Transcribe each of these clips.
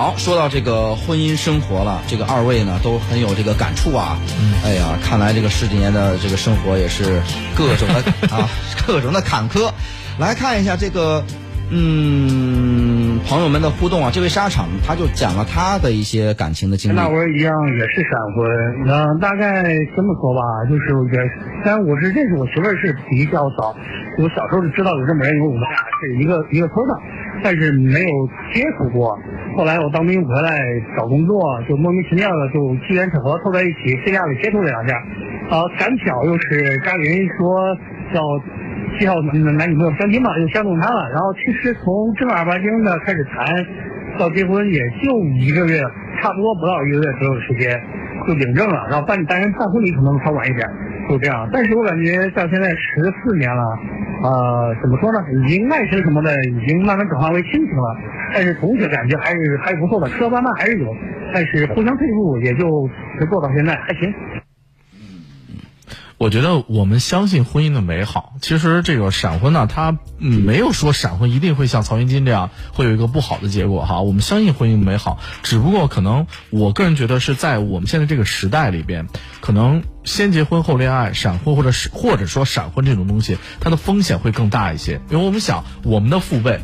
好，说到这个婚姻生活了，这个二位呢都很有这个感触啊。哎呀，看来这个十几年的这个生活也是各种的 啊，各种的坎坷。来看一下这个，嗯，朋友们的互动啊。这位沙场他就讲了他的一些感情的经历。跟大文一样也是闪婚，嗯，大概这么说吧，就是也，虽然我是认识我媳妇儿是比较早，我小时候就知道有这么人，因为我们俩是一个一个村的，但是没有接触过。后来我当兵回来找工作，就莫名其妙的就机缘巧合凑在一起，私下里接触了两下，啊，赶巧又是家里人说要。介绍男男女朋友相亲嘛，就相中他了。然后其实从正儿八经的开始谈，到结婚也就一个月，差不多不到一个月左右的时间就领证了。然后办单人办婚礼可能稍晚一点，就这样。但是我感觉到现在十四年了，呃，怎么说呢？已经爱情什么的已经慢慢转化为亲情了。但是同学感觉还是还不错的，磕磕绊绊还是有，但是互相退步也就做到现在还行。我觉得我们相信婚姻的美好。其实这个闪婚呢，它没有说闪婚一定会像曹云金这样会有一个不好的结果哈。我们相信婚姻的美好，只不过可能我个人觉得是在我们现在这个时代里边，可能先结婚后恋爱、闪婚或者是或者说闪婚这种东西，它的风险会更大一些。因为我们想，我们的父辈。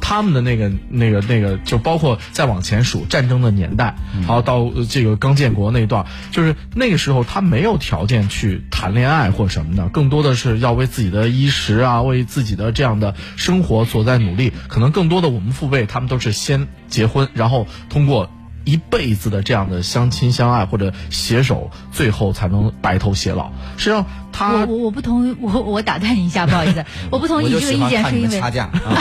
他们的那个、那个、那个，就包括再往前数战争的年代，然后到这个刚建国那一段，就是那个时候他没有条件去谈恋爱或什么的，更多的是要为自己的衣食啊，为自己的这样的生活所在努力。可能更多的我们父辈他们都是先结婚，然后通过一辈子的这样的相亲相爱或者携手，最后才能白头偕老。实际上。我我我不同意，我我打断你一下，不好意思，我不同意这个意见，是因为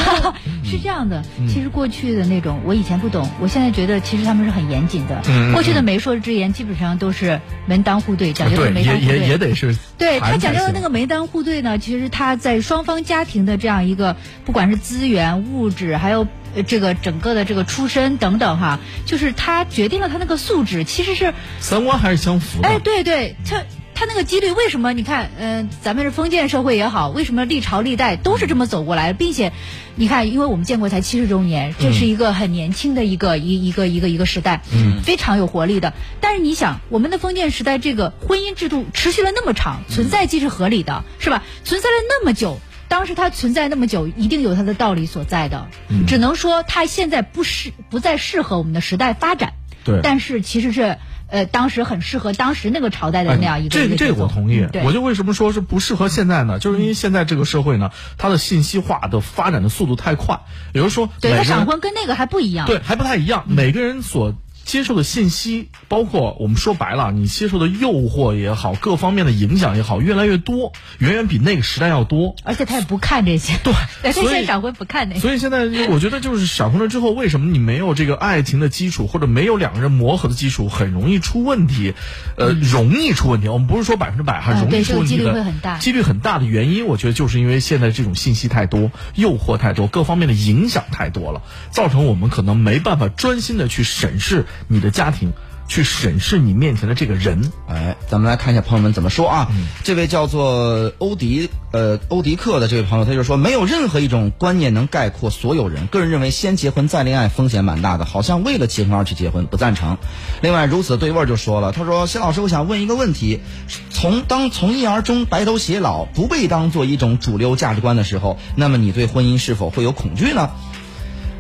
是这样的。其实过去的那种，我以前不懂，我现在觉得其实他们是很严谨的。过去的媒妁之言基本上都是门当户对，讲究的门当户对。也也得是。对他讲究的那个门当户对呢，其实他在双方家庭的这样一个，不管是资源、物质，还有这个整个的这个出身等等哈，就是他决定了他那个素质其实是三观还是相符的。哎，对对，他。他那个几率为什么？你看，嗯，咱们是封建社会也好，为什么历朝历代都是这么走过来？并且，你看，因为我们建国才七十周年，这是一个很年轻的一个一一个一个一个时代，嗯，非常有活力的。但是你想，我们的封建时代这个婚姻制度持续了那么长，存在即是合理的，是吧？存在了那么久，当时它存在那么久，一定有它的道理所在的。只能说它现在不适不再适合我们的时代发展。对，但是其实是。呃，当时很适合当时那个朝代的那样一个。这这我同意。我就为什么说是不适合现在呢？就是因为现在这个社会呢，它的信息化的发展的速度太快。比如说，对，它闪婚跟那个还不一样。对，还不太一样。每个人所。接受的信息，包括我们说白了，你接受的诱惑也好，各方面的影响也好，越来越多，远远比那个时代要多。而且他也不看这些，对，所以闪婚不看那。所以现在我觉得就是闪婚了之后，为什么你没有这个爱情的基础，或者没有两个人磨合的基础，很容易出问题？呃，容易出问题。我们不是说百分之百哈，容易出问题的，几率会很大。几率很大的原因，我觉得就是因为现在这种信息太多，诱惑太多，各方面的影响太多了，造成我们可能没办法专心的去审视你的家庭。去审视你面前的这个人，哎，咱们来看一下朋友们怎么说啊？这位叫做欧迪呃欧迪克的这位朋友，他就说没有任何一种观念能概括所有人。个人认为，先结婚再恋爱风险蛮大的，好像为了结婚而去结婚，不赞成。另外，如此对味儿就说了，他说：“谢老师，我想问一个问题：从当从一而终、白头偕老不被当做一种主流价值观的时候，那么你对婚姻是否会有恐惧呢？”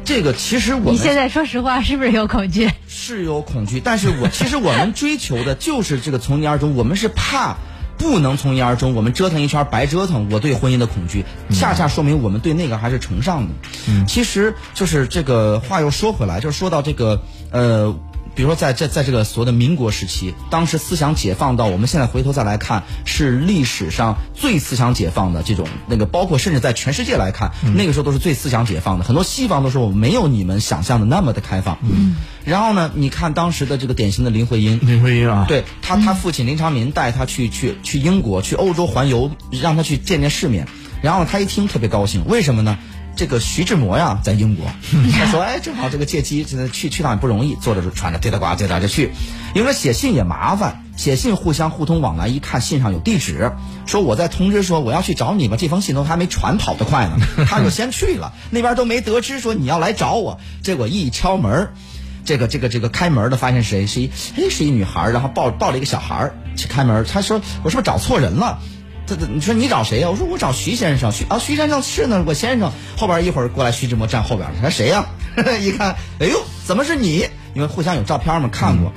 这个其实我你现在说实话是不是有恐惧？是有恐惧，但是我 其实我们追求的就是这个从一而终。我们是怕不能从一而终，我们折腾一圈白折腾。我对婚姻的恐惧，恰恰说明我们对那个还是崇尚的。嗯，其实就是这个话又说回来，就是说到这个呃。比如说，在在在这个所谓的民国时期，当时思想解放到我们现在回头再来看，是历史上最思想解放的这种那个，包括甚至在全世界来看，那个时候都是最思想解放的。很多西方都说我没有你们想象的那么的开放。嗯。然后呢，你看当时的这个典型的林徽因，林徽因啊，对他他父亲林长民带他去去去英国去欧洲环游，让他去见见世面。然后他一听特别高兴，为什么呢？这个徐志摩呀，在英国，他说：“哎，正好这个借机，现在去去趟也不容易，坐着就穿着对着呱对着就去。因为写信也麻烦，写信互相互通往来，一看信上有地址，说我在通知说我要去找你吧，这封信都还没船跑得快呢，他就先去了，那边都没得知说你要来找我，结果一敲门。”这个这个这个开门的发现谁是一哎是一女孩，然后抱抱了一个小孩去开门，他说我是不是找错人了？这这你说你找谁呀、我说我找徐先生，徐啊徐先生是呢，我先生。后边一会儿过来，徐志摩站后边，他说谁呀、一看，哎呦，怎么是你？因为互相有照片嘛，看过。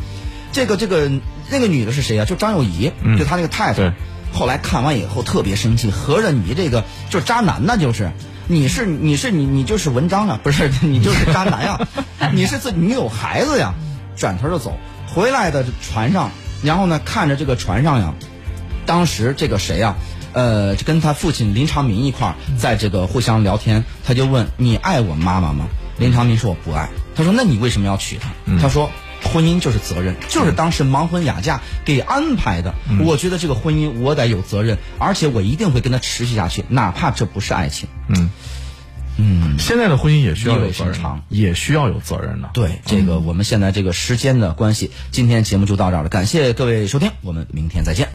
这个这个那个女的是谁呀、就张幼仪，就他那个太太。后来看完以后特别生气，合着你这个就是渣男呢，就是。你是你是你你就是文章啊，不是 你就是渣男呀、你是自己你有孩子呀，转头就走。回来的船上，然后呢看着这个船上呀，当时这个谁啊、呃，跟他父亲林长民一块儿在这个互相聊天，他就问你爱我妈妈吗？林长民说我不爱。他说那你为什么要娶她？他说婚姻就是责任，就是当时盲婚哑嫁给安排的。我觉得这个婚姻我得有责任，而且我一定会跟他持续下去，哪怕这不是爱情。嗯嗯现在的婚姻也需要有责任，也需要有责任的。对，这个我们现在这个时间的关系，今天节目就到这儿了，感谢各位收听，我们明天再见。